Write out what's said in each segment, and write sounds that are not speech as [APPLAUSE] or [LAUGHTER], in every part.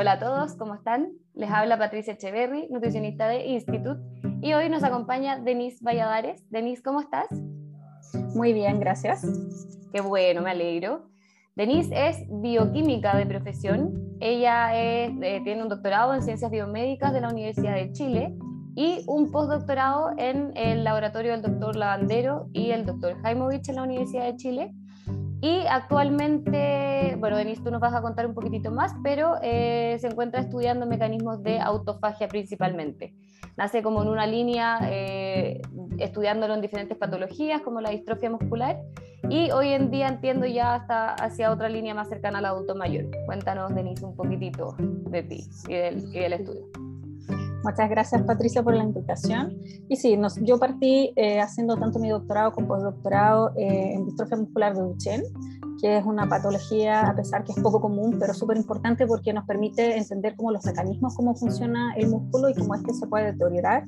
Hola a todos, ¿cómo están? Les habla Patricia Echeverry, nutricionista de Institute, y hoy nos acompaña Denise Valladares. Denise, ¿cómo estás? Muy bien, gracias. Qué bueno, me alegro. Denise es bioquímica de profesión. Ella eh, tiene un doctorado en ciencias biomédicas de la Universidad de Chile y un postdoctorado en el laboratorio del doctor Lavandero y el doctor Jaimovich en la Universidad de Chile. Y actualmente, bueno, Denise, tú nos vas a contar un poquitito más, pero eh, se encuentra estudiando mecanismos de autofagia principalmente. Nace como en una línea, eh, estudiándolo en diferentes patologías, como la distrofia muscular, y hoy en día entiendo ya hasta hacia otra línea más cercana al adulto mayor. Cuéntanos, Denise, un poquitito de ti y del, y del estudio. Muchas gracias Patricia por la invitación. Y sí, nos, yo partí eh, haciendo tanto mi doctorado como postdoctorado eh, en distrofia muscular de Duchenne, que es una patología, a pesar que es poco común, pero súper importante porque nos permite entender cómo los mecanismos, cómo funciona el músculo y cómo este se puede deteriorar.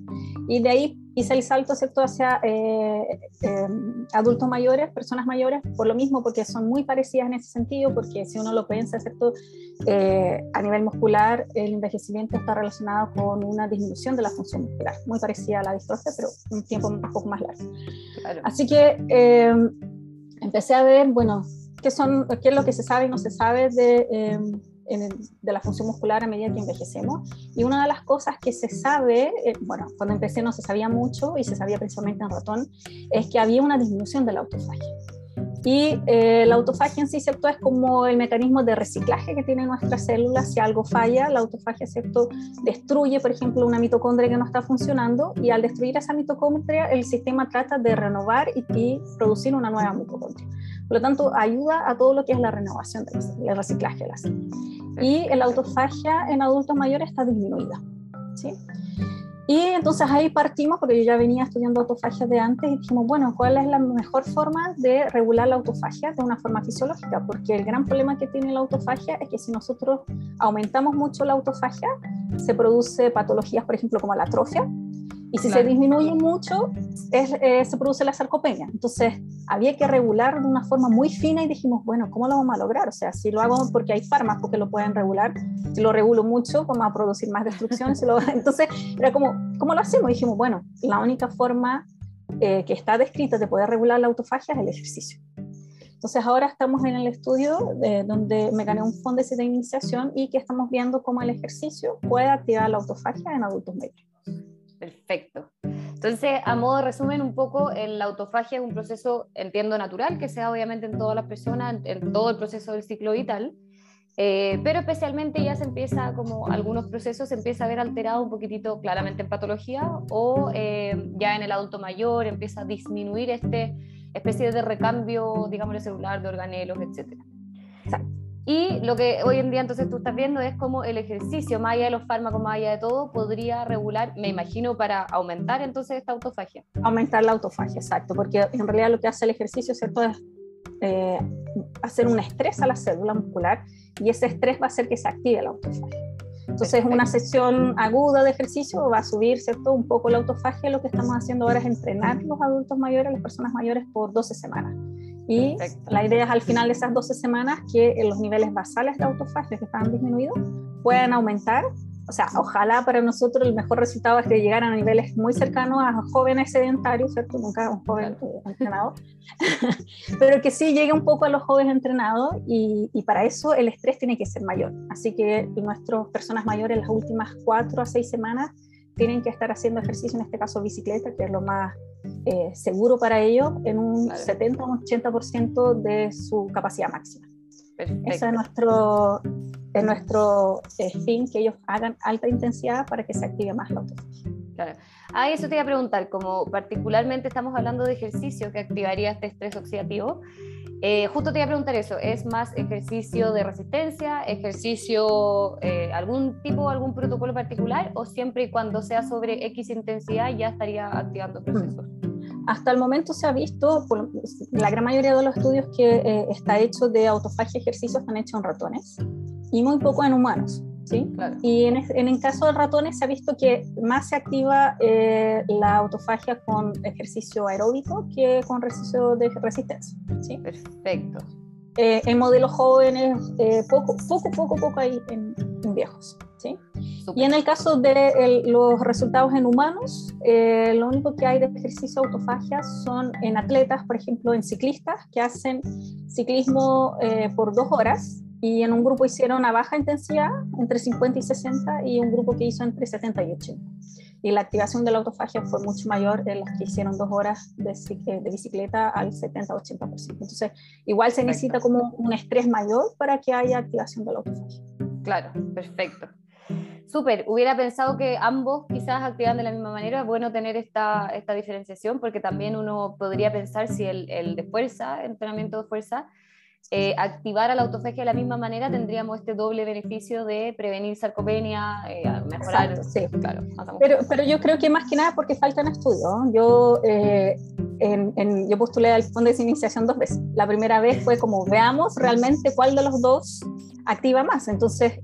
Y de ahí hice el salto ¿cierto? hacia eh, eh, adultos mayores, personas mayores, por lo mismo, porque son muy parecidas en ese sentido, porque si uno lo piensa, ¿cierto? Eh, a nivel muscular, el envejecimiento está relacionado con una disminución de la función muscular, muy parecida a la distrofia, pero un tiempo un poco más largo. Así que empecé a ver, bueno, qué, son, qué es lo que se sabe y no se sabe de de la función muscular a medida que envejecemos. Y una de las cosas que se sabe, eh, bueno, cuando empecé no se sabía mucho y se sabía principalmente en ratón, es que había una disminución de la autofagia. Y eh, la autofagia en sí, ¿cierto? Es como el mecanismo de reciclaje que tienen nuestras células. Si algo falla, la autofagia, ¿cierto? Destruye, por ejemplo, una mitocondria que no está funcionando y al destruir esa mitocondria, el sistema trata de renovar y, y producir una nueva mitocondria. Por lo tanto, ayuda a todo lo que es la renovación del reciclaje de la célula y la autofagia en adultos mayores está disminuida. ¿sí? Y entonces ahí partimos, porque yo ya venía estudiando autofagia de antes, y dijimos, bueno, ¿cuál es la mejor forma de regular la autofagia de una forma fisiológica? Porque el gran problema que tiene la autofagia es que si nosotros aumentamos mucho la autofagia, se produce patologías, por ejemplo, como la atrofia, y si se disminuye mucho, es, eh, se produce la sarcopenia. Entonces, había que regular de una forma muy fina y dijimos, bueno, ¿cómo lo vamos a lograr? O sea, si lo hago porque hay fármacos que lo pueden regular, si lo regulo mucho, vamos a producir más destrucción. lo... [LAUGHS] Entonces, era como, ¿cómo lo hacemos? Y dijimos, bueno, la única forma eh, que está descrita de poder regular la autofagia es el ejercicio. Entonces ahora estamos en el estudio de, donde me gané un fondo de iniciación y que estamos viendo cómo el ejercicio puede activar la autofagia en adultos medios. Perfecto. Entonces, a modo de resumen, un poco, la autofagia es un proceso, entiendo, natural, que se da obviamente en todas las personas, en, todo el proceso del ciclo vital, eh, pero especialmente ya se empieza, como algunos procesos, se empieza a ver alterado un poquitito claramente en patología o eh, ya en el adulto mayor empieza a disminuir este especie de recambio, digamos, celular, de organelos, etc. Exacto. Y lo que hoy en día entonces tú estás viendo es cómo el ejercicio, más allá de los fármacos, más allá de todo, podría regular, me imagino, para aumentar entonces esta autofagia. Aumentar la autofagia, exacto, porque en realidad lo que hace el ejercicio, ¿cierto? Es eh, hacer un estrés a la célula muscular y ese estrés va a hacer que se active la autofagia. Entonces, una sesión aguda de ejercicio va a subir, ¿cierto? Un poco la autofagia. Lo que estamos haciendo ahora es entrenar los adultos mayores, las personas mayores, por 12 semanas. Y la idea es al final de esas 12 semanas que los niveles basales de autofagia que estaban disminuidos puedan aumentar. O sea, ojalá para nosotros el mejor resultado es que llegaran a niveles muy cercanos a jóvenes sedentarios, ¿cierto? Nunca un joven [LAUGHS] entrenado, pero que sí llegue un poco a los jóvenes entrenados y, y, para eso el estrés tiene que ser mayor. Así que nuestras personas mayores las últimas 4 a 6 semanas tienen que estar haciendo ejercicio, en este caso bicicleta, que es lo más eh, seguro para ellos, en un 70 o un 80% de su capacidad máxima. Perfecto. Eso es nuestro, es nuestro eh, fin, que ellos hagan alta intensidad para que se active más la autofagia. Claro. Ah, eso te iba a preguntar, como particularmente estamos hablando de ejercicio que activaría este estrés oxidativo, eh, justo te iba a preguntar eso, ¿es más ejercicio de resistencia, ejercicio, eh, algún tipo, algún protocolo particular o siempre y cuando sea sobre X intensidad ya estaría activando procesos? Hasta el momento se ha visto, la gran mayoría de los estudios que eh, está hecho de autofagia ejercicio están hechos en ratones y muy poco en humanos. ¿Sí? Y en, en, el caso de ratones se ha visto que más se activa eh, la autofagia con ejercicio aeróbico que con ejercicio de resistencia. ¿sí? Perfecto. Eh, en modelos jóvenes, eh, poco, poco, poco, poco hay en, viejos. ¿sí? Y en el caso de los resultados en humanos, eh, lo único que hay de ejercicio autofagia son en atletas, por ejemplo, en ciclistas que hacen ciclismo eh, por dos horas y en un grupo hicieron a baja intensidad, entre 50 y 60, y un grupo que hizo entre 70 y 80. Y la activación de la autofagia fue mucho mayor en las que hicieron dos horas de, eh, de bicicleta al 70-80%. Entonces, igual se necesita como un estrés mayor para que haya activación de la autofagia. Claro, perfecto. Súper, hubiera pensado que ambos quizás activan de la misma manera, es bueno tener esta, esta diferenciación porque también uno podría pensar si el, el de fuerza, entrenamiento de fuerza, eh, activar a la autofagia de la misma manera, tendríamos este doble beneficio de prevenir sarcopenia, eh, mejorar. sí. claro, pero, pero yo creo que más que nada porque faltan estudios. Yo, eh, en, yo postulé al fondo de iniciación dos veces. La primera vez fue como veamos realmente cuál de los dos activa más. Entonces,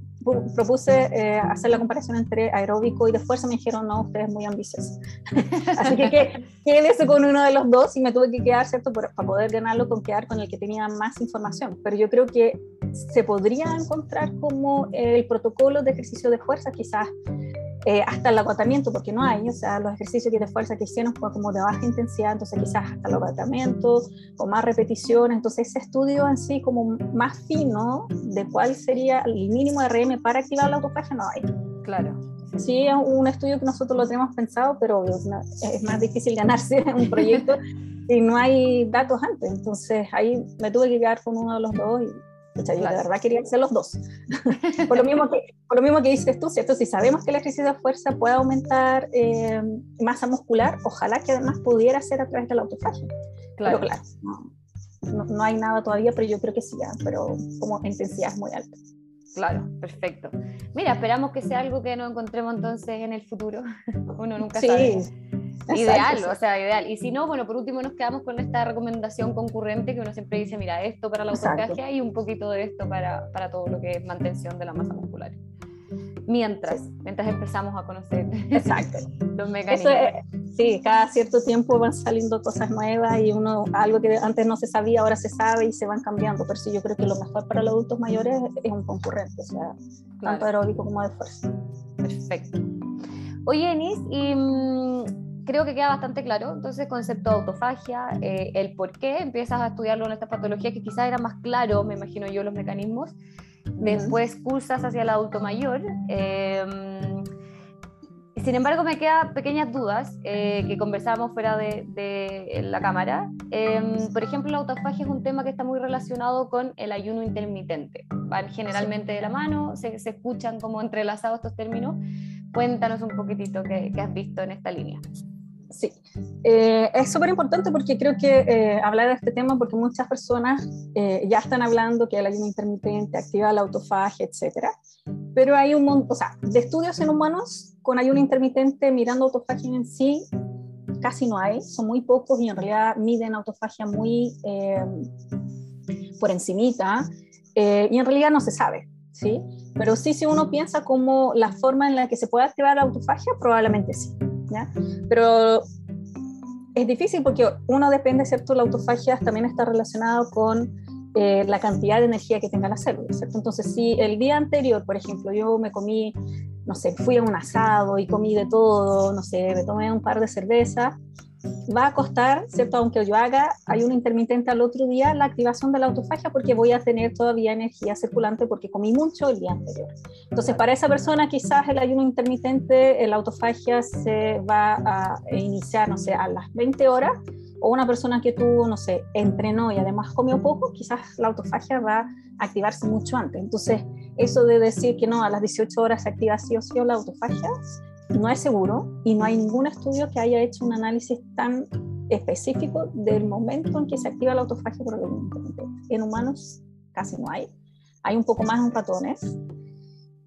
propuse eh, hacer la comparación entre aeróbico y de fuerza, me dijeron, no, usted es muy ambicioso. [LAUGHS] Así que, que quédese con uno de los dos y me tuve que quedar, ¿cierto? para poder ganarlo con quedar con el que tenía más información. Pero yo creo que se podría encontrar como el protocolo de ejercicio de fuerza, quizás eh, hasta el agotamiento, porque no hay, o sea, los ejercicios que de fuerza que hicieron fue como de baja intensidad, entonces quizás hasta el agotamiento, con más repeticiones, entonces ese estudio en sí como más fino de cuál sería el mínimo de RM para activar la autofagia no hay. Claro. Sí, es un estudio que nosotros lo tenemos pensado, pero es más difícil ganarse [LAUGHS] un proyecto [LAUGHS] y no hay datos antes, entonces ahí me tuve que quedar con uno de los dos y yo de verdad quería hacer los dos. [LAUGHS] por, lo mismo que, por lo mismo que dices tú, ¿cierto? Si sabemos que el ejercicio de fuerza puede aumentar eh, masa muscular, ojalá que además pudiera ser a través de la autofagia. Claro. Pero claro, no, no, hay nada todavía, pero yo creo que sí, pero como intensidad es muy alta. Claro, perfecto. Mira, esperamos que sea algo que nos encontremos entonces en el futuro. [LAUGHS] Uno nunca sí. sabe ideal, o sea, ideal. Y si no, bueno, por último nos quedamos con esta recomendación concurrente que uno siempre dice, mira, esto para la autofagia y un poquito de esto para, para, todo lo que es mantención de la masa muscular. Mientras, mientras empezamos a conocer Exacto. [LAUGHS] los mecanismos. sí, cada cierto tiempo van saliendo cosas nuevas y uno, algo que antes no se sabía, ahora se sabe y se van cambiando. Pero sí, yo creo que lo mejor para los adultos mayores es un concurrente, o sea, tanto aeróbico como de fuerza. Perfecto. Oye, Enis, y mm, creo que queda bastante claro. Entonces, concepto de autofagia, eh, el por qué empiezas a estudiarlo en esta patología, que quizás era más claro, me imagino yo, los mecanismos. Después cursas hacia el adulto mayor. Em, sin embargo, me quedan pequeñas dudas eh, que conversábamos fuera de, la cámara. Em, por ejemplo, la autofagia es un tema que está muy relacionado con el ayuno intermitente. Van generalmente de la mano, se, se escuchan como entrelazados estos términos. Cuéntanos un poquitito qué, qué has visto en esta línea. Sí, eh, es súper importante porque creo que eh, hablar de este tema porque muchas personas eh, ya están hablando que el ayuno intermitente activa la autofagia, etcétera, pero hay un montón, o sea, de estudios en humanos con ayuno intermitente mirando autofagia en sí casi no hay, son muy pocos y en realidad miden autofagia muy por encimita y en realidad no se sabe, ¿sí? Pero sí, si uno piensa como la forma en la que se puede activar la autofagia, probablemente sí. Pero es difícil porque uno depende, ¿cierto? La autofagia también está relacionado con eh, la cantidad de energía que tenga la célula, ¿cierto? Entonces, si el día anterior, por ejemplo, yo me comí, no sé, fui a un asado y comí de todo, no sé, me tomé un par de cervezas, va a costar, ¿cierto? Aunque yo haga hay un intermitente al otro día, la activación de la autofagia porque voy a tener todavía energía circulante porque comí mucho el día anterior. Entonces, para esa persona quizás el ayuno intermitente, la autofagia se va a iniciar, no sé, a las 20 horas, o una persona que tuvo, no sé, entrenó y además comió poco, quizás la autofagia va a activarse mucho antes. Entonces, eso de decir que no, a las 18 horas se activa sí o sí la autofagia, no es seguro y no hay ningún estudio que haya hecho un análisis tan específico del momento en que se activa la autofagia por el. En humanos casi no hay. Hay un poco más en ratones.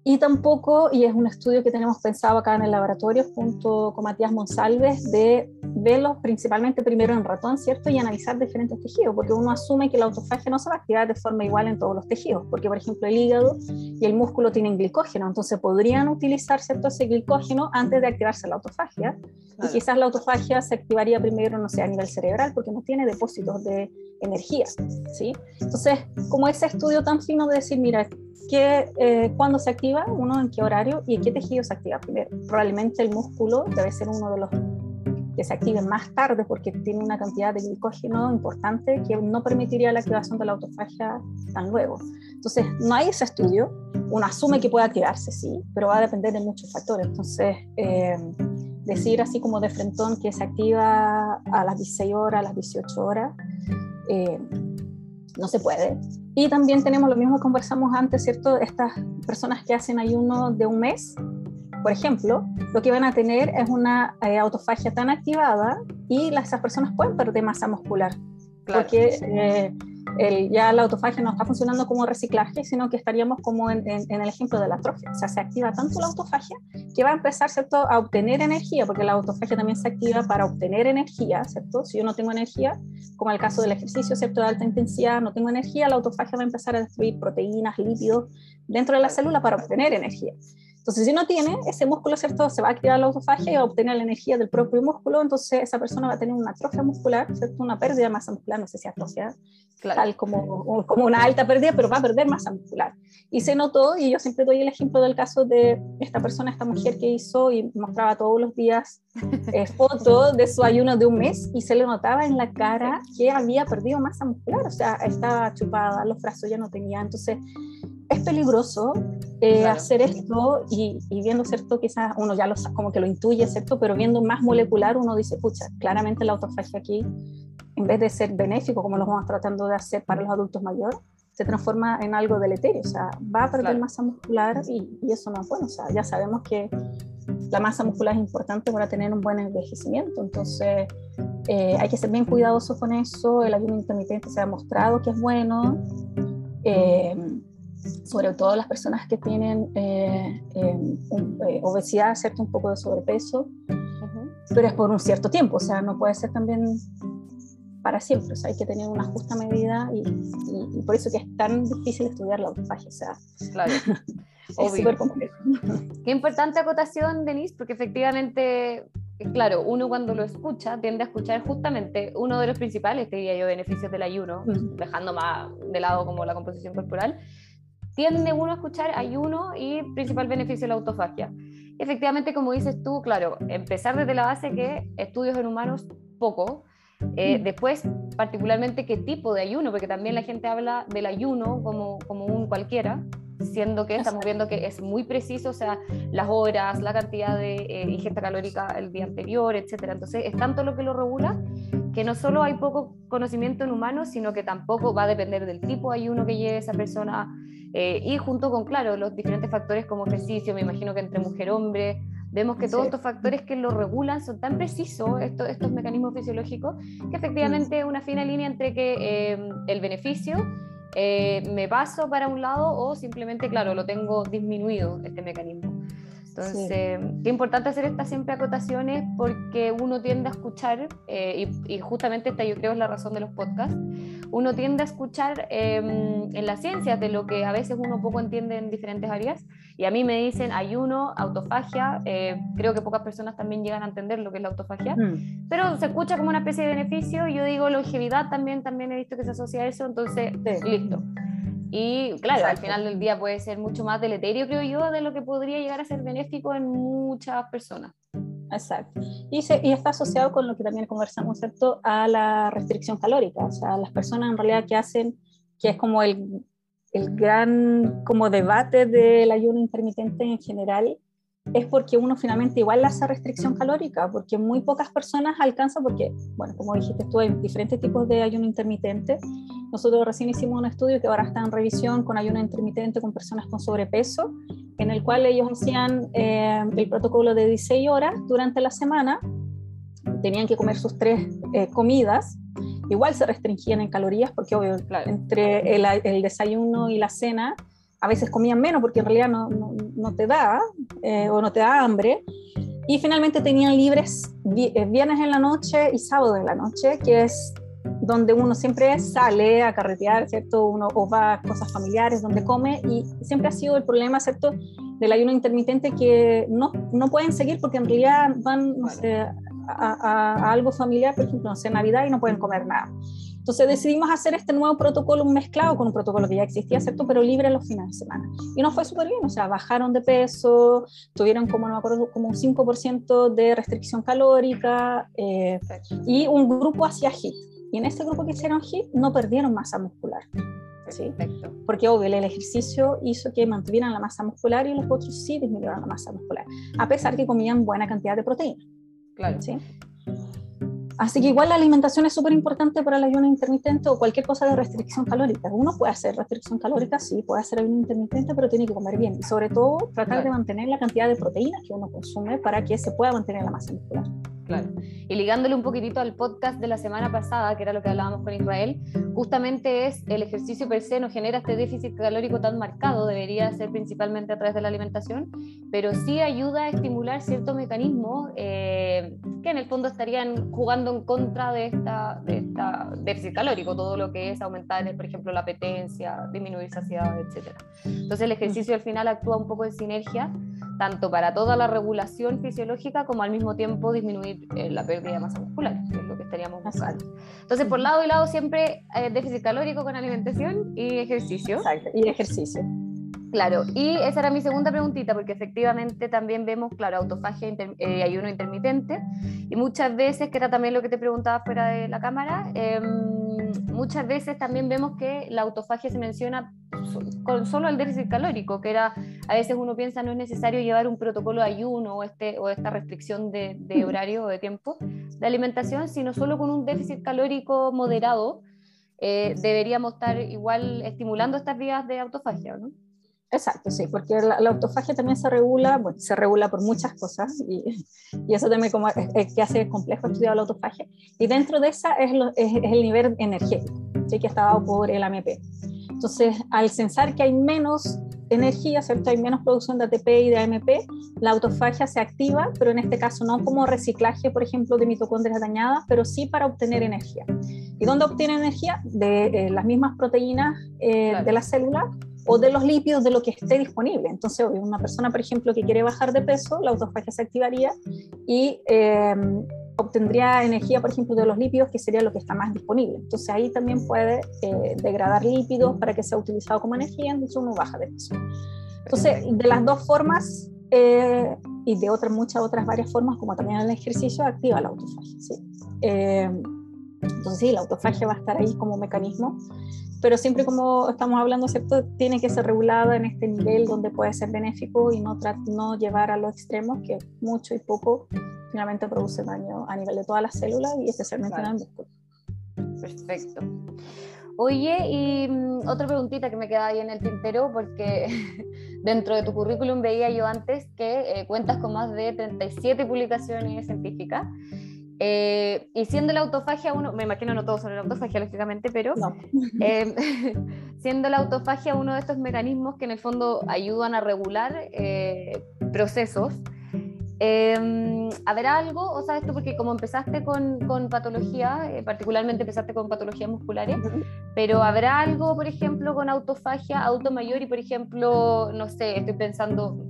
Y tampoco, y es un estudio que tenemos pensado acá en el laboratorio junto con Matías Monsalves, de verlos principalmente primero en ratón, ¿cierto? Y analizar diferentes tejidos, porque uno asume que la autofagia no se va a activar de forma igual en todos los tejidos, porque por ejemplo el hígado y el músculo tienen glicógeno, entonces podrían utilizar, ¿cierto? Ese glicógeno antes de activarse la autofagia, y quizás la autofagia se activaría primero, no sé, a nivel cerebral, porque no tiene depósitos de energía, ¿sí? Entonces, como ese estudio tan fino de decir, mira, ¿qué, eh, ¿cuándo se activa? Uno, ¿en qué horario? ¿Y en qué tejido se activa primero? Probablemente el músculo debe ser uno de los que se active más tarde porque tiene una cantidad de glicógeno importante que no permitiría la activación de la autofagia tan luego. Entonces, no hay ese estudio. Uno asume que puede activarse, sí, pero va a depender de muchos factores. Entonces, eh, decir así como de frentón que se activa a las 16 horas, a las 18 horas, eh, no se puede. Y también tenemos lo mismo que conversamos antes, ¿cierto? Estas personas que hacen ayuno de un mes, por ejemplo, lo que van a tener es una eh, autofagia tan activada y las, esas personas pueden perder masa muscular. Porque eh, ya la autofagia no está funcionando como reciclaje, sino que estaríamos como en, el ejemplo de la atrofia. O sea, se activa tanto la autofagia que va a empezar, ¿cierto?, a obtener energía, porque la autofagia también se activa para obtener energía, ¿cierto? Si yo no tengo energía, como el caso del ejercicio, ¿cierto?, de alta intensidad, no tengo energía, la autofagia va a empezar a destruir proteínas, lípidos dentro de la célula para obtener energía. Entonces, si no tiene ese músculo, ¿cierto? Se va a activar la autofagia y va a obtener la energía del propio músculo, entonces esa persona va a tener una atrofia muscular, ¿cierto? Una pérdida de masa muscular, no sé si atrofia, tal como, como una alta pérdida, pero va a perder masa muscular. Y se notó, y yo siempre doy el ejemplo del caso de esta persona, esta mujer que hizo y mostraba todos los días [LAUGHS] eh, fotos de su ayuno de un mes y se le notaba en la cara que había perdido masa muscular, o sea, estaba chupada, los brazos ya no tenía, entonces es peligroso eh, hacer esto y, viendo, ¿cierto? Quizás uno ya lo, como que lo intuye, ¿cierto? Pero viendo más molecular uno dice, pucha, claramente la autofagia aquí, en vez de ser benéfico como lo vamos tratando de hacer para los adultos mayores, se transforma en algo deleterio, o sea, va a perder masa muscular y, y, eso no es bueno, o sea, ya sabemos que la masa muscular es importante para tener un buen envejecimiento, entonces eh, hay que ser bien cuidadosos con eso, el ayuno intermitente se ha demostrado que es bueno. Eh, sobre todo las personas que tienen eh, em, eh, obesidad, ¿cierto? Un poco de sobrepeso, pero es por un cierto tiempo, o sea, no puede ser también para siempre, o sea, hay que tener una justa medida y, por eso que es tan difícil estudiar la autofagia, o sea, claro. [LAUGHS] es súper complejo. [LAUGHS] Qué importante acotación, Denise, porque efectivamente claro, uno cuando lo escucha tiende a escuchar justamente uno de los principales, te diría yo, beneficios del ayuno, dejando más de lado como la composición corporal, tiende uno a escuchar ayuno y principal beneficio la autofagia. Efectivamente, como dices tú, claro, empezar desde la base que estudios en humanos poco, eh, mm. después, particularmente, qué tipo de ayuno, porque también la gente habla del ayuno como, como un cualquiera, siendo que estamos viendo que es muy preciso, o sea, las horas, la cantidad de eh, ingesta calórica el día anterior, etcétera. Entonces, es tanto lo que lo regula que no solo hay poco conocimiento en humanos, sino que tampoco va a depender del tipo de ayuno que lleve esa persona, eh, y junto con, claro, los diferentes factores como ejercicio, me imagino que entre mujer-hombre, vemos que todos estos factores que lo regulan son tan precisos, estos, estos mecanismos fisiológicos, que efectivamente es una fina línea entre que eh, el beneficio eh, me paso para un lado o simplemente, claro, lo tengo disminuido este mecanismo. Entonces, qué importante hacer estas siempre acotaciones porque uno tiende a escuchar, eh, y, justamente esta yo creo es la razón de los podcasts, uno tiende a escuchar em, en las ciencias de lo que a veces uno poco entiende en diferentes áreas, y a mí me dicen ayuno, autofagia, eh, creo que pocas personas también llegan a entender lo que es la autofagia, mm. pero se escucha como una especie de beneficio, y yo digo longevidad también, también he visto que se asocia a eso, entonces, listo. Y claro, al final del día puede ser mucho más deleterio, creo yo, de lo que podría llegar a ser benéfico en muchas personas. Exacto. Y, y, está asociado con lo que también conversamos, ¿cierto? A la restricción calórica. O sea, las personas en realidad que hacen, que es como el, el gran como debate del ayuno intermitente en general, es porque uno finalmente igual hace restricción calórica, porque muy pocas personas alcanzan, porque, bueno, como dijiste tú, hay diferentes tipos de ayuno intermitente. Nosotros recién hicimos un estudio que ahora está en revisión con ayuno intermitente con personas con sobrepeso, en el cual ellos hacían eh, el protocolo de 16 horas durante la semana, tenían que comer sus tres eh, comidas, igual se restringían en calorías, porque obvio, entre el, el desayuno y la cena, a veces comían menos porque en realidad no, no, te da eh, o no te da hambre. Y finalmente tenían libres eh, viernes en la noche y sábado en la noche, que es donde uno siempre sale a carretear, ¿cierto? Uno o va a cosas familiares, donde come, y siempre ha sido el problema, ¿cierto? Del ayuno intermitente que no, no pueden seguir porque en realidad van, no sé, a, algo familiar, por ejemplo, no sé, Navidad y no pueden comer nada. Entonces decidimos hacer este nuevo protocolo mezclado con un protocolo que ya existía, ¿cierto? Pero libre los fines de semana. Y nos fue súper bien, o sea, bajaron de peso, tuvieron como, no me acuerdo, como un 5% de restricción calórica eh, y un grupo hacia HIT. Y en este grupo que hicieron HIT no perdieron masa muscular. ¿sí? Porque obvio, el ejercicio hizo que mantuvieran la masa muscular y los otros sí disminuyeron la masa muscular, a pesar que comían buena cantidad de proteína. Claro. ¿sí? Así que igual la alimentación es súper importante para el ayuno intermitente o cualquier cosa de restricción calórica. Uno puede hacer restricción calórica, sí, puede hacer ayuno intermitente, pero tiene que comer bien. Y sobre todo tratar de mantener la cantidad de proteínas que uno consume para que se pueda mantener la masa muscular. Claro. Y ligándole un poquitito al podcast de la semana pasada, que era lo que hablábamos con Israel, justamente es el ejercicio per se no genera este déficit calórico tan marcado, debería ser principalmente a través de la alimentación, pero sí ayuda a estimular ciertos mecanismos eh, que en el fondo estarían jugando en contra de esta, de esta déficit calórico, todo lo que es aumentar, por ejemplo, la apetencia, disminuir saciedad, etc. Entonces el ejercicio al final actúa un poco de sinergia tanto para toda la regulación fisiológica como al mismo tiempo disminuir eh, la pérdida de masa muscular, que es lo que estaríamos buscando. Entonces, por lado y lado siempre eh, déficit calórico con alimentación y ejercicio. Exacto, y ejercicio. Claro, y esa era mi segunda preguntita, porque efectivamente también vemos, claro, autofagia y eh, ayuno intermitente, y muchas veces, que era también lo que te preguntaba fuera de la cámara, em, muchas veces también vemos que la autofagia se menciona con solo el déficit calórico, que era, a veces uno piensa no es necesario llevar un protocolo de ayuno o, este, o esta restricción de, de horario o de tiempo de alimentación, sino solo con un déficit calórico moderado, eh, deberíamos estar igual estimulando estas vías de autofagia, ¿no? Exacto, sí, porque la, autofagia también se regula, bueno, se regula por muchas cosas y, [LAUGHS] y eso también como es, que hace complejo estudiar la autofagia. Y dentro de esa es, es, el nivel energético, ¿sí? que está dado por el AMP. Entonces, al censar que hay menos energía, ¿cierto? Hay menos producción de ATP y de AMP, la autofagia se activa, pero en este caso no como reciclaje, por ejemplo, de mitocondrias dañadas, pero sí para obtener energía. ¿Y dónde obtiene energía? De eh, las mismas proteínas eh, de la célula o de los lípidos de lo que esté disponible. Entonces, una persona, por ejemplo, que quiere bajar de peso, la autofagia se activaría y eh, obtendría energía, por ejemplo, de los lípidos, que sería lo que está más disponible. Entonces, ahí también puede eh, degradar lípidos para que sea utilizado como energía, entonces uno baja de peso. Entonces, de las dos formas eh, y de otras, muchas otras varias formas, como también el ejercicio, activa la autofagia. ¿sí? entonces, sí, la autofagia va a estar ahí como mecanismo pero siempre como estamos hablando, ¿cierto? Tiene que ser regulada en este nivel donde puede ser benéfico y no, no llevar a los extremos, que mucho y poco finalmente produce daño a nivel de todas las células y especialmente en el músculo. Perfecto. Oye, y mm, otra preguntita que me queda ahí en el tintero, porque [LAUGHS] dentro de tu currículum veía yo antes que eh, cuentas con más de 37 publicaciones científicas. Eh, y siendo la autofagia uno, me imagino no todos son la autofagia, lógicamente, pero [LAUGHS] eh, [LAUGHS] siendo la autofagia uno de estos mecanismos que en el fondo ayudan a regular eh, procesos, ¿habrá algo, o sabes tú, porque como empezaste con, con patología, particularmente empezaste con patologías musculares, pero ¿habrá algo, por ejemplo, con autofagia, auto mayor y, por ejemplo, no sé, estoy pensando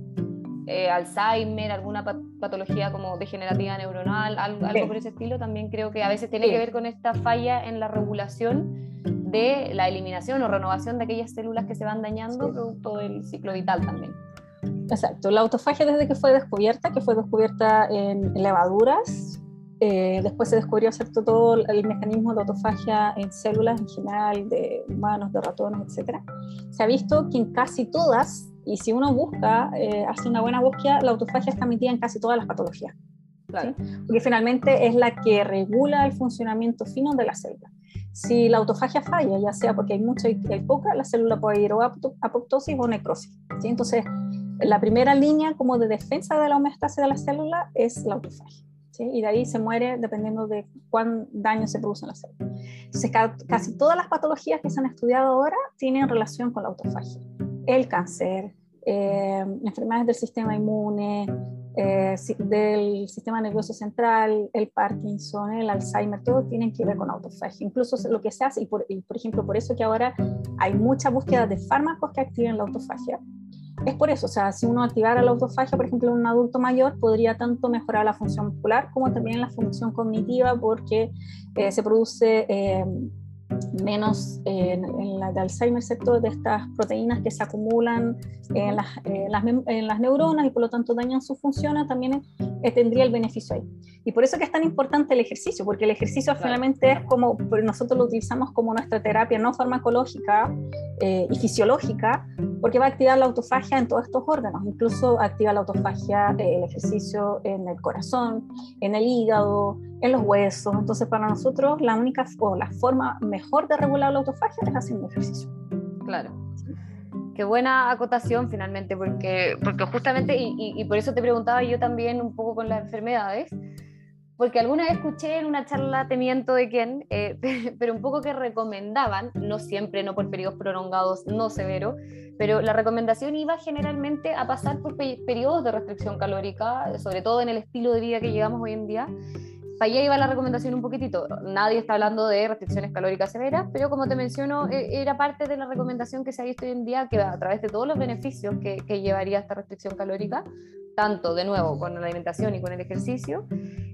eh, Alzheimer, alguna patología como degenerativa neuronal, algo, por ese estilo, también creo que a veces tiene que ver con esta falla en la regulación de la eliminación o renovación de aquellas células que se van dañando producto del ciclo vital también. Exacto, la autofagia desde que fue descubierta, que fue descubierta en levaduras, eh, después se descubrió todo el mecanismo de autofagia en células en general, de humanos, de ratones, etc. Se ha visto que en casi todas y si uno busca, eh, hace una buena búsqueda, la autofagia está metida en casi todas las patologías. Porque finalmente es la que regula el funcionamiento fino de la célula. Si la autofagia falla, ya sea porque hay mucha y hay poca, la célula puede ir o a apoptosis o necrosis. ¿sí? Entonces, la primera línea como de defensa de la homeostasis de la célula es la autofagia. ¿sí? Y de ahí se muere dependiendo de cuán daño se produce en la célula. Entonces, casi todas las patologías que se han estudiado ahora tienen relación con la autofagia el cáncer, eh, enfermedades del sistema inmune, eh, del sistema nervioso central, el Parkinson, el Alzheimer, todo tienen que ver con autofagia. Incluso lo que se hace, y por, ejemplo, por eso que ahora hay mucha búsqueda de fármacos que activen la autofagia, es por eso, o sea, si uno activara la autofagia, por ejemplo, en un adulto mayor, podría tanto mejorar la función muscular como también la función cognitiva porque eh, se produce eh, menos en, la de Alzheimer, ¿cierto? De estas proteínas que se acumulan en las, en las, neuronas y por lo tanto dañan su función, también eh, tendría el beneficio ahí. Y por eso que es tan importante el ejercicio, porque el ejercicio finalmente es como, nosotros lo utilizamos como nuestra terapia no farmacológica eh, y fisiológica, porque va a activar la autofagia en todos estos órganos, incluso activa la autofagia eh, el ejercicio en el corazón, en el hígado, en los huesos. Entonces, para nosotros, la única o la forma mejor de regular la autofagia es haciendo ejercicio. Claro. Qué buena acotación finalmente, porque, porque justamente, y, y, por eso te preguntaba yo también un poco con las enfermedades, porque alguna vez escuché en una charla, teniendo de quién, eh, [LAUGHS] pero un poco que recomendaban, no siempre, no por periodos prolongados, no severos, pero la recomendación iba generalmente a pasar por periodos de restricción calórica, sobre todo en el estilo de vida que llevamos hoy en día, para allá iba la recomendación un poquitito. Nadie está hablando de restricciones calóricas severas, pero como te menciono, e, era parte de la recomendación que se ha visto hoy en día, que a través de todos los beneficios que, llevaría esta restricción calórica, tanto de nuevo con la alimentación y con el ejercicio,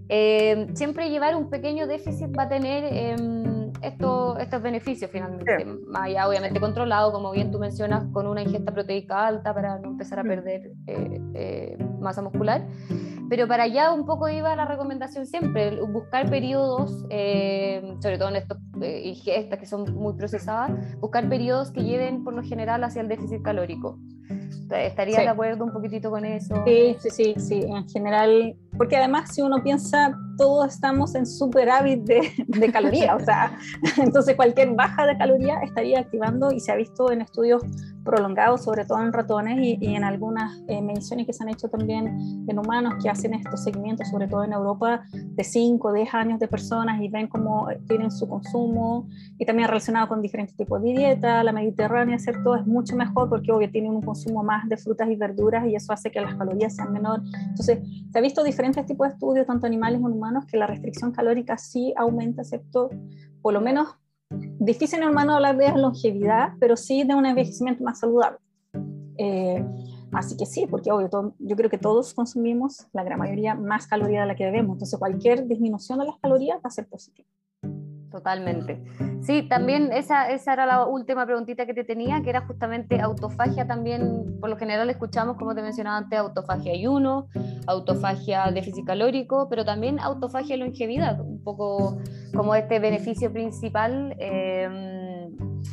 eh, siempre llevar un pequeño déficit va a tener em, estos, estos beneficios finalmente, más allá obviamente controlado, como bien tú mencionas, con una ingesta proteica alta para no empezar a perder eh, eh, masa muscular pero para allá un poco iba la recomendación siempre, buscar periodos, eh, sobre todo en estos eh, que son muy procesadas, buscar periodos que lleven por lo general hacia el déficit calórico. ¿Estaría de acuerdo un poquitito con eso? Sí, sí, sí, sí, en general, porque además si uno piensa, todos estamos en superávit de, de calorías, o sea, [LAUGHS] entonces cualquier baja de caloría estaría activando y se ha visto en estudios prolongados, sobre todo en ratones y, en algunas eh, mediciones que se han hecho también en humanos que hacen estos seguimientos, sobre todo en Europa, de 5, 10 años de personas y ven cómo tienen su consumo y también relacionado con diferentes tipos de dieta, la mediterránea, ¿cierto? Es mucho mejor porque obvio tienen un consumo más de frutas y verduras y eso hace que las calorías sean menor. Entonces, se ha visto diferentes tipos de estudios, tanto animales como humanos, que la restricción calórica sí aumenta, ¿cierto? Por lo menos difícil en humano hablar de longevidad, pero sí de un envejecimiento más saludable. Eh, así que sí, porque obvio, yo creo que todos consumimos, la gran mayoría, más calorías de la que debemos. Entonces, cualquier disminución de las calorías va a ser positiva. Totalmente. Sí, también esa, esa era la última preguntita que te tenía, que era justamente autofagia también, por lo general escuchamos, como te mencionaba antes, autofagia ayuno, autofagia déficit calórico, pero también autofagia longevidad, un poco como este beneficio principal eh,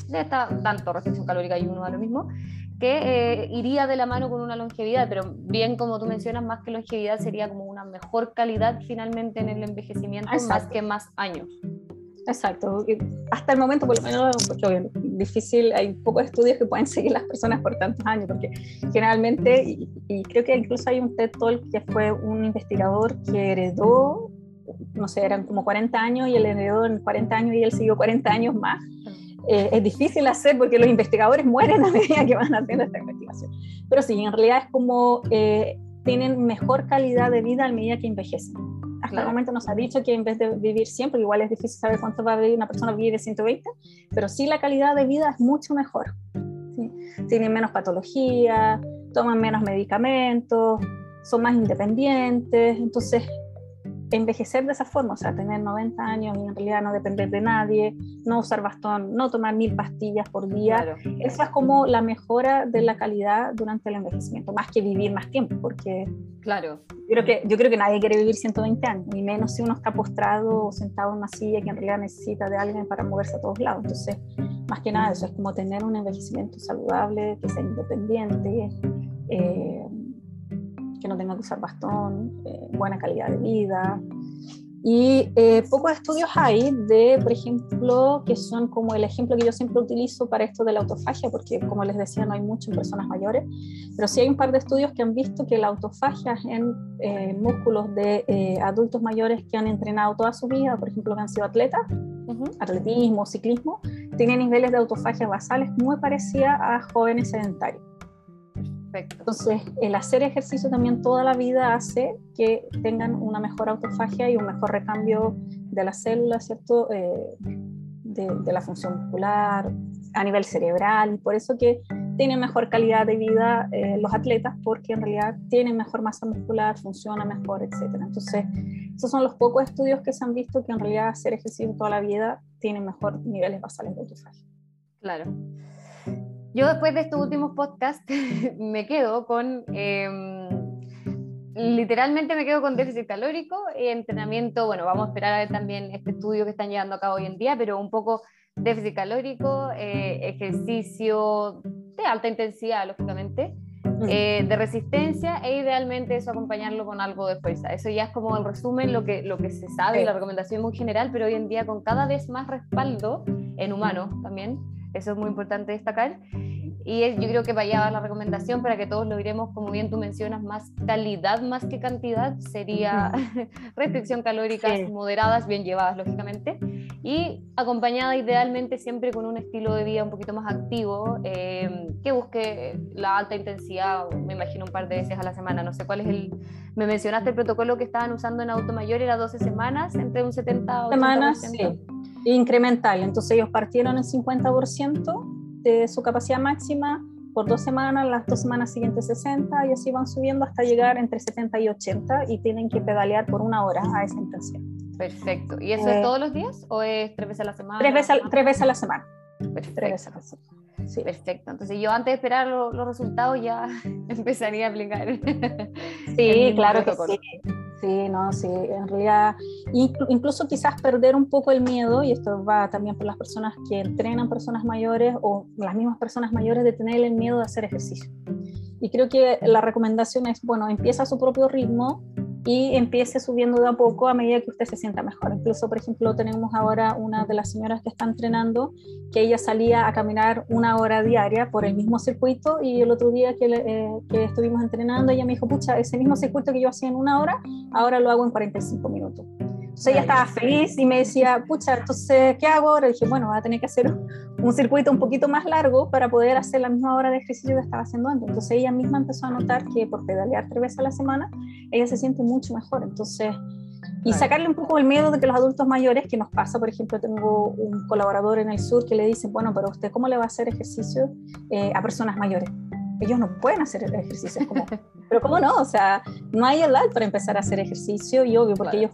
de esta, tanto restricción calórica ayuno a lo mismo, que eh, iría de la mano con una longevidad, pero bien como tú mencionas, más que longevidad sería como una mejor calidad finalmente en el envejecimiento, más que más años. Exacto. Hasta el momento, por lo menos, porque difícil, hay pocos estudios que pueden [LAUGHS] seguir las personas por tantos años, porque generalmente, y, creo que incluso hay un TED Talk que fue un investigador que heredó, no sé, eran como 40 años y él heredó en 40 años y él siguió 40 años más. Eh, es difícil hacer porque los investigadores mueren a [LAUGHS] medida que van haciendo esta investigación. Pero sí, en realidad es como eh, tienen mejor calidad de vida a medida que envejecen hasta el momento nos ha dicho que en vez de vivir 100, porque igual es difícil saber cuánto va a vivir una persona, vive 120, pero sí la calidad de vida es mucho mejor. Tienen menos patología, toman menos medicamentos, son más independientes, entonces envejecer de esa forma, o sea, tener 90 años y en realidad no depender de nadie, no usar bastón, no tomar mil pastillas por día, eso es como la mejora de la calidad durante el envejecimiento, más que vivir más tiempo, porque claro. yo creo que, yo creo que nadie quiere vivir 120 años, ni menos si uno está postrado o sentado en una silla que en realidad necesita de alguien para moverse a todos lados. Entonces, más que nada, eso es como tener un envejecimiento saludable, que sea independiente. Eh, que no tenga que usar bastón, eh, buena calidad de vida. Y eh, pocos estudios hay de, por ejemplo, que son como el ejemplo que yo siempre utilizo para esto de la autofagia, porque como les decía, no hay mucho en personas mayores, pero sí hay un par de estudios que han visto que la autofagia en eh, músculos de adultos mayores que han entrenado toda su vida, por ejemplo, que han sido atletas, atletismo, ciclismo, tienen niveles de autofagia basales muy parecidas a jóvenes sedentarios. Perfecto. Entonces, el hacer ejercicio también toda la vida hace que tengan una mejor autofagia y un mejor recambio de las células, ¿cierto? Eh, de, la función muscular, a nivel cerebral, y por eso que tienen mejor calidad de vida eh, los atletas, porque en realidad tienen mejor masa muscular, funciona mejor, etc. Entonces, esos son los pocos estudios que se han visto que en realidad hacer ejercicio toda la vida tiene mejor niveles basales de autofagia. Claro. Yo después de estos últimos podcasts [LAUGHS] me quedo con, em, literalmente me quedo con déficit calórico y entrenamiento, bueno, vamos a esperar a ver también este estudio que están llevando a cabo hoy en día, pero un poco déficit calórico, eh, ejercicio de alta intensidad, lógicamente, eh, de resistencia e idealmente eso acompañarlo con algo de fuerza. Eso ya es como el resumen, lo que, lo que se sabe y la recomendación muy general, pero hoy en día con cada vez más respaldo en humanos también eso es muy importante destacar. Y yo creo que vaya a dar la recomendación para que todos lo iremos, como bien tú mencionas, más calidad más que cantidad, sería [LAUGHS] restricción calóricas moderadas, bien llevadas, lógicamente, y acompañada idealmente siempre con un estilo de vida un poquito más activo, eh, que busque la alta intensidad, me imagino un par de veces a la semana, no sé cuál es el... Me mencionaste el protocolo que estaban usando en Auto Mayor, era 12 semanas, entre un 70 y 80%. Semanas, sí incremental. Entonces ellos partieron el 50% de su capacidad máxima por dos semanas, las dos semanas siguientes 60 y así van subiendo hasta llegar entre 70 y 80 y tienen que pedalear por una hora a esa intensidad. Perfecto. ¿Y eso es eh, todos los días o es tres veces a la semana? Tres veces, a, tres veces a la semana. Perfecto. Tres veces a la semana. Sí. Perfecto. Entonces yo antes de esperar los resultados ya [LAUGHS] empezaría a aplicar. Sí, claro que sí. Sí, no, sí, en realidad, incluso quizás perder un poco el miedo, y esto va también por las personas que entrenan personas mayores o las mismas personas mayores de tener el miedo de hacer ejercicio. Y creo que la recomendación es, bueno, empieza a su propio ritmo, y empiece subiendo de a poco a medida que usted se sienta mejor. Incluso, por ejemplo, tenemos ahora una de las señoras que está entrenando, que ella salía a caminar una hora diaria por el mismo circuito y el otro día que, eh, estuvimos entrenando, ella me dijo, pucha, ese mismo circuito que yo hacía en una hora, ahora lo hago en 45 minutos. Entonces ella estaba feliz y me decía, pucha, entonces, ¿qué hago ahora? Y dije, bueno, voy a tener que hacer un circuito un poquito más largo para poder hacer la misma hora de ejercicio que estaba haciendo antes. Entonces ella misma empezó a notar que por pedalear tres veces a la semana, ella se siente mucho mejor. Entonces, y sacarle un poco el miedo de que los adultos mayores, que nos pasa, por ejemplo, tengo un colaborador en el sur que le dice, bueno, pero usted cómo le va a hacer ejercicio eh, a personas mayores? Ellos no pueden hacer ejercicio. Como, [LAUGHS] pero ¿cómo no? O sea, no hay edad para empezar a hacer ejercicio y obvio, porque ellos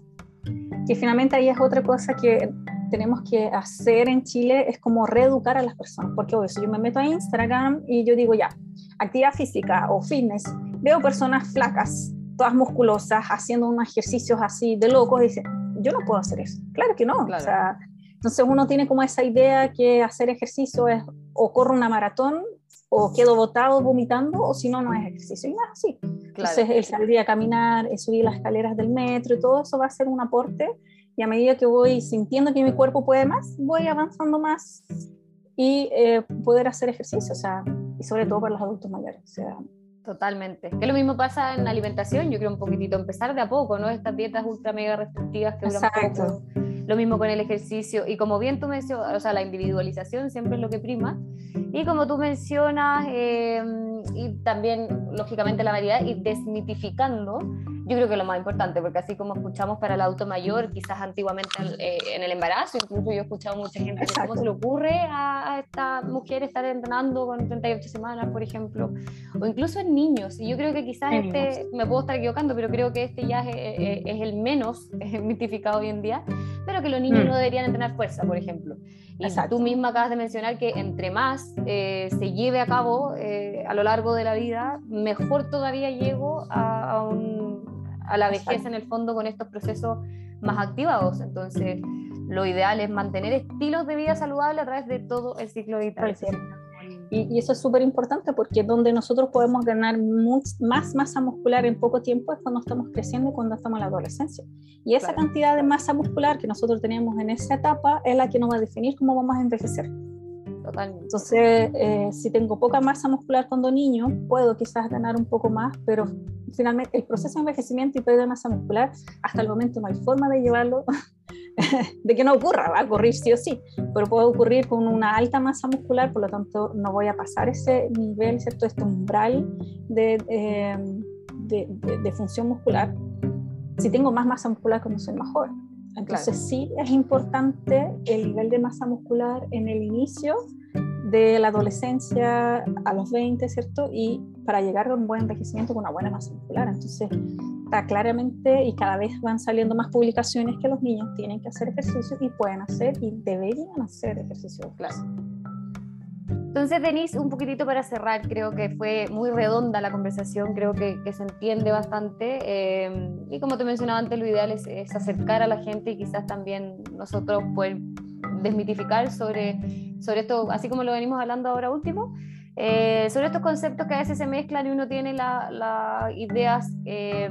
que finalmente ahí es otra cosa que tenemos que hacer en Chile, es como reeducar a las personas, porque obvio, si yo me meto a Instagram y yo digo ya, actividad física o fitness, veo personas flacas, todas musculosas, haciendo unos ejercicios así de locos, y dicen, yo no puedo hacer eso. Claro que no. O sea, entonces uno tiene como esa idea que hacer ejercicio es o corro una maratón o quedo botado vomitando o si no, no es ejercicio. Y no es así. Entonces, el salir a caminar, el subir las escaleras del metro y todo eso va a ser un aporte. Y a medida que voy sintiendo que mi cuerpo puede más, voy avanzando más y eh, poder hacer ejercicio. O sea, y sobre todo para los adultos mayores. O sea, Totalmente. Que lo mismo pasa en la alimentación, yo creo un poquitito, empezar de a poco, ¿no? Estas dietas ultra mega restrictivas que duran poco. Lo mismo con el ejercicio. Y como bien tú mencionas, o sea, la individualización siempre es lo que prima. Y como tú mencionas, eh, y también, lógicamente, la variedad, y desmitificando yo creo que lo más importante, porque así como escuchamos para el adulto mayor, quizás antiguamente eh, en el embarazo, incluso yo he escuchado mucha gente que cómo se le ocurre a, esta mujer estar entrenando con 38 semanas, por ejemplo, o incluso en niños. Y yo creo que quizás este, me puedo estar equivocando, pero creo que este ya es, es el menos [LAUGHS] mitificado hoy en día, pero que los niños mm. no deberían entrenar fuerza, por ejemplo. Y tú misma acabas de mencionar que entre más eh, se lleve a cabo eh, a lo largo de la vida, mejor todavía llego a, a un a la vejez en el fondo con estos procesos más activados. Entonces, lo ideal es mantener estilos de vida saludable a través de todo el ciclo vital. Y, eso es súper importante porque donde nosotros podemos ganar más masa muscular en poco tiempo es cuando estamos creciendo y cuando estamos en la adolescencia. Y esa cantidad de masa muscular que nosotros tenemos en esa etapa es la que nos va a definir cómo vamos a envejecer. Entonces, eh, si tengo poca masa muscular cuando niño, puedo quizás ganar un poco más, pero finalmente el proceso de envejecimiento y pérdida de masa muscular, hasta el momento no hay forma de llevarlo [LAUGHS] [LAUGHS] de que no ocurra, va a ocurrir sí o sí, pero puede ocurrir con una alta masa muscular, por lo tanto no voy a pasar ese nivel, ¿cierto? este umbral de, eh, de, de, función muscular si tengo más masa muscular cuando soy más joven. Entonces sí es importante el nivel de masa muscular en el inicio de la adolescencia a los 20, ¿cierto? Y para llegar a un buen envejecimiento con una buena masa muscular. Entonces, está claramente y cada vez van saliendo más publicaciones que los niños tienen que hacer ejercicio y pueden hacer y deberían hacer ejercicio claro. Entonces, Denise, un poquitito para cerrar, creo que fue muy redonda la conversación, creo que, que se entiende bastante. Eh, y como te mencionaba antes, lo ideal es, es, acercar a la gente y quizás también nosotros poder desmitificar sobre, sobre esto, así como lo venimos hablando ahora último, eh, sobre estos conceptos que a veces se mezclan y uno tiene las la ideas eh,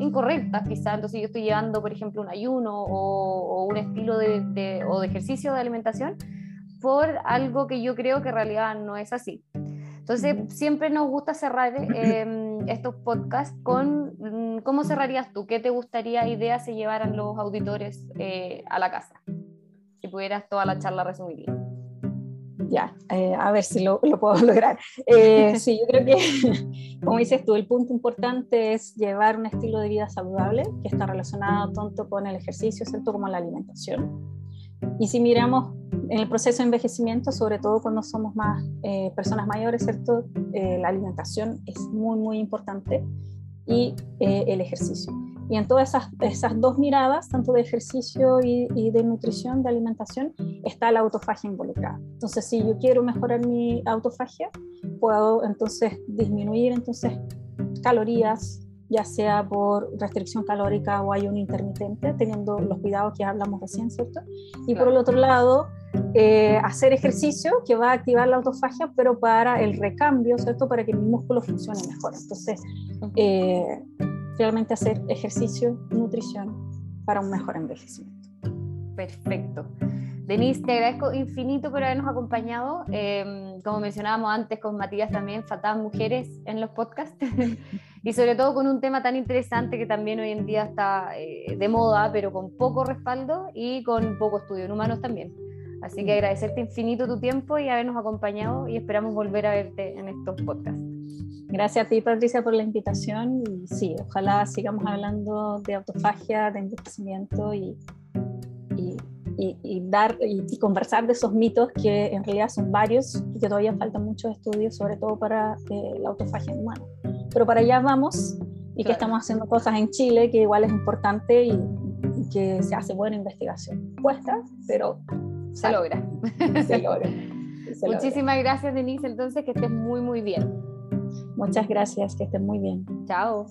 incorrectas quizás, entonces yo estoy llevando, por ejemplo, un ayuno o, o un estilo de, de, o de ejercicio de alimentación por algo que yo creo que en realidad no es así. Entonces, siempre nos gusta cerrar eh, estos podcasts con mm, cómo cerrarías tú, qué te gustaría ideas se llevaran los auditores eh, a la casa, si pudieras toda la charla resumirla. Ya, eh, a ver si lo, lo puedo [LAUGHS] lograr. Eh, sí, yo creo que, [LAUGHS] como dices tú, el punto importante es llevar un estilo de vida saludable que está relacionado tanto con el ejercicio, como la alimentación. Y si miramos en el proceso de envejecimiento, sobre todo cuando somos más eh, personas mayores, ¿cierto?, eh, la alimentación es muy, muy importante y eh, el ejercicio. Y en todas esas, esas dos miradas, tanto de ejercicio y, y, de nutrición, de alimentación, está la autofagia involucrada. Entonces, si yo quiero mejorar mi autofagia, puedo entonces disminuir entonces calorías, ya sea por restricción calórica o ayuno intermitente, teniendo los cuidados que hablamos recién, ¿cierto? Y por el otro lado, eh, hacer ejercicio que va a activar la autofagia, pero para el recambio, ¿cierto? Para que mi músculo funcione mejor. Entonces, eh, realmente hacer ejercicio, nutrición para un mejor envejecimiento. Perfecto. Denise, te agradezco infinito por habernos acompañado. Eh, como mencionábamos antes con Matías también, faltaban mujeres en los podcasts [LAUGHS] y sobre todo con un tema tan interesante que también hoy en día está eh, de moda, pero con poco respaldo y con poco estudio en humanos también. Así que agradecerte infinito tu tiempo y habernos acompañado y esperamos volver a verte en estos podcasts. Gracias a ti, Patricia, por la invitación. Y sí, ojalá sigamos hablando de autofagia, de envejecimiento y, y y, dar y, conversar de esos mitos que en realidad son varios y que todavía faltan muchos estudios, sobre todo para eh, la autofagia humana. Pero para allá vamos y que estamos haciendo cosas en Chile que igual es importante y, y que se hace buena investigación. Cuesta, pero se logra. Se logra. [LAUGHS] Se Muchísimas gracias, Denise. Entonces, que estés muy, muy bien. Muchas gracias, que estés muy bien. Chao.